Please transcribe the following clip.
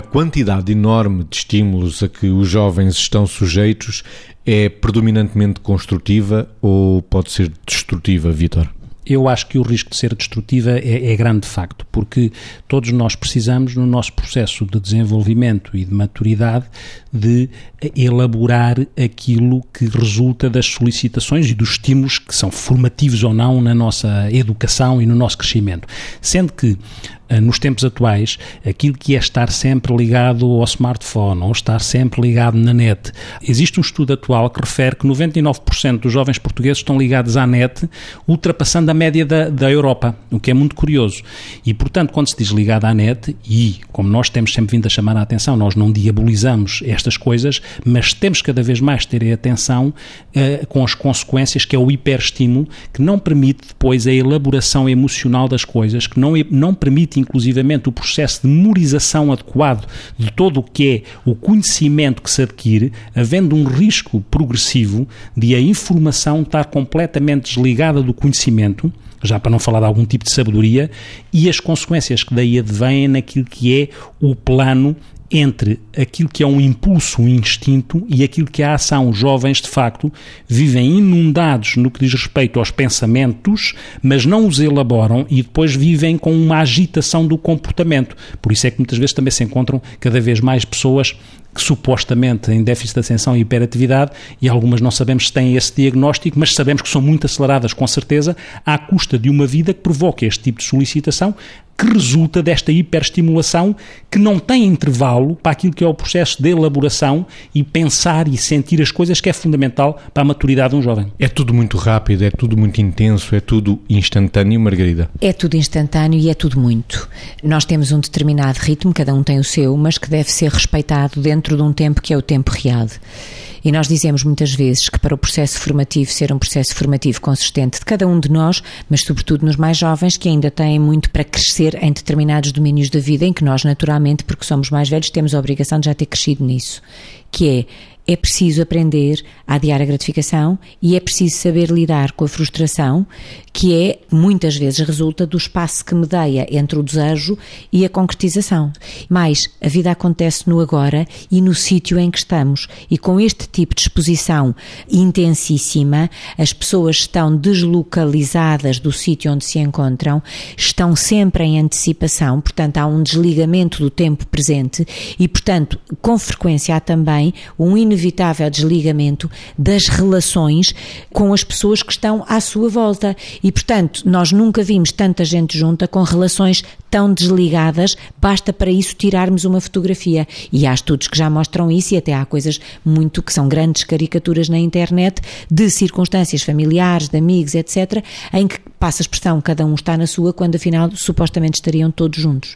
a quantidade enorme de estímulos a que os jovens estão sujeitos é predominantemente construtiva ou pode ser destrutiva, Vitor? eu acho que o risco de ser destrutiva é, é, grande de facto, porque todos nós precisamos, no nosso processo de desenvolvimento e de maturidade, de elaborar aquilo que resulta das solicitações e dos estímulos que são formativos ou não na nossa educação e no nosso crescimento. Sendo que nos tempos atuais, aquilo que é estar sempre ligado ao smartphone ou estar sempre ligado na net. Existe um estudo atual que refere que 99% dos jovens portugueses estão ligados à net, ultrapassando a média da, da Europa, o que é muito curioso. E, portanto, quando se diz ligado à net, e como nós temos sempre vindo a chamar a atenção, nós não diabolizamos estas coisas, mas temos cada vez mais ter atenção uh, com as consequências que é o hiperestímulo, que não permite depois a elaboração emocional das coisas, que não, não permite inclusivamente o processo de memorização adequado de todo o que é o conhecimento que se adquire, havendo um risco progressivo de a informação estar completamente desligada do conhecimento, já para não falar de algum tipo de sabedoria, e as consequências que daí advêm naquilo que é o plano entre aquilo que é um impulso, um instinto e aquilo que é a ação. Os jovens, de facto, vivem inundados no que diz respeito aos pensamentos, mas não os elaboram e depois vivem com uma agitação do comportamento. Por isso é que muitas vezes também se encontram cada vez mais pessoas que supostamente têm déficit de atenção e hiperatividade, e algumas não sabemos se têm esse diagnóstico, mas sabemos que são muito aceleradas, com certeza, à custa de uma vida que provoca este tipo de solicitação, que resulta desta hiperestimulação que não tem intervalo para aquilo que é o processo de elaboração e pensar e sentir as coisas que é fundamental para a maturidade de um jovem. É tudo muito rápido, é tudo muito intenso, é tudo instantâneo, Margarida? É tudo instantâneo e é tudo muito. Nós temos um determinado ritmo, cada um tem o seu, mas que deve ser respeitado dentro de um tempo que é o tempo real. E nós dizemos muitas vezes que para o processo formativo ser um processo formativo consistente de cada um de nós, mas sobretudo nos mais jovens que ainda têm muito para crescer em determinados domínios da vida em que nós naturalmente, porque somos mais velhos, temos a obrigação de já ter crescido nisso, que é é preciso aprender a adiar a gratificação e é preciso saber lidar com a frustração, que é, muitas vezes, resulta do espaço que medeia entre o desejo e a concretização. Mas a vida acontece no agora e no sítio em que estamos. E com este tipo de exposição intensíssima, as pessoas estão deslocalizadas do sítio onde se encontram, estão sempre em antecipação, portanto, há um desligamento do tempo presente e, portanto, com frequência há também um inevitável desligamento das relações com as pessoas que estão à sua volta. E, portanto, nós nunca vimos tanta gente junta com relações tão desligadas, basta para isso tirarmos uma fotografia. E há estudos que já mostram isso, e até há coisas muito que são grandes caricaturas na internet de circunstâncias familiares, de amigos, etc., em que passa a expressão cada um está na sua, quando afinal supostamente estariam todos juntos.